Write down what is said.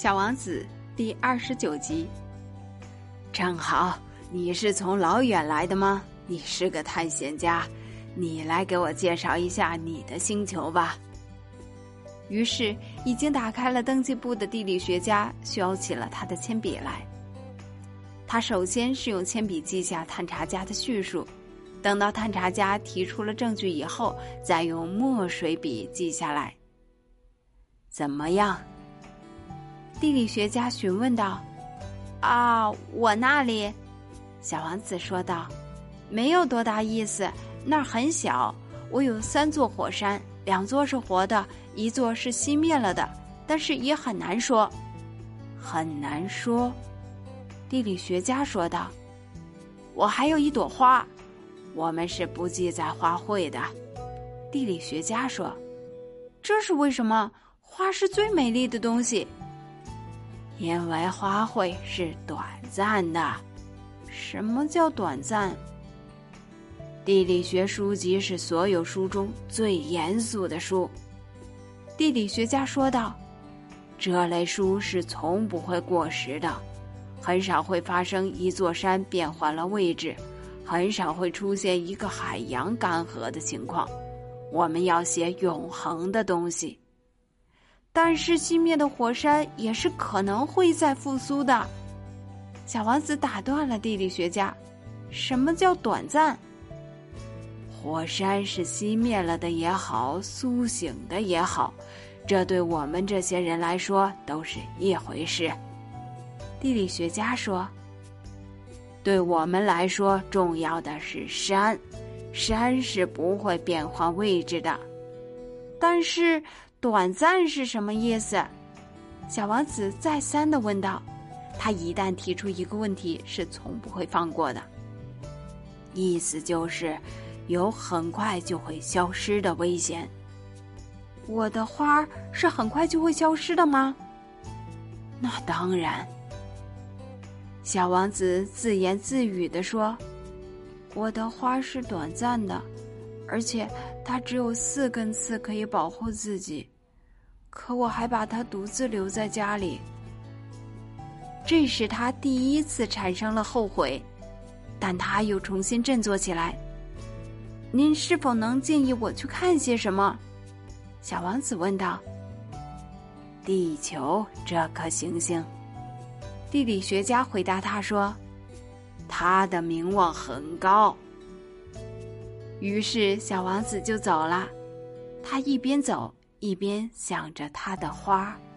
小王子第二十九集。正好，你是从老远来的吗？你是个探险家，你来给我介绍一下你的星球吧。于是，已经打开了登记簿的地理学家削起了他的铅笔来。他首先是用铅笔记下探查家的叙述，等到探查家提出了证据以后，再用墨水笔记下来。怎么样？地理学家询问道：“啊，我那里，小王子说道，没有多大意思，那儿很小。我有三座火山，两座是活的，一座是熄灭了的，但是也很难说，很难说。”地理学家说道：“我还有一朵花，我们是不记载花卉的。”地理学家说：“这是为什么？花是最美丽的东西。”因为花卉是短暂的。什么叫短暂？地理学书籍是所有书中最严肃的书。地理学家说道：“这类书是从不会过时的，很少会发生一座山变换了位置，很少会出现一个海洋干涸的情况。我们要写永恒的东西。”但是熄灭的火山也是可能会再复苏的。小王子打断了地理学家：“什么叫短暂？火山是熄灭了的也好，苏醒的也好，这对我们这些人来说都是一回事。”地理学家说：“对我们来说，重要的是山，山是不会变换位置的。但是。”短暂是什么意思？小王子再三的问道。他一旦提出一个问题，是从不会放过的。意思就是，有很快就会消失的危险。我的花是很快就会消失的吗？那当然。小王子自言自语的说：“我的花是短暂的。”而且它只有四根刺可以保护自己，可我还把它独自留在家里。这是他第一次产生了后悔，但他又重新振作起来。您是否能建议我去看些什么？小王子问道。地球这颗行星，地理学家回答他说：“它的名望很高。”于是，小王子就走了。他一边走，一边想着他的花儿。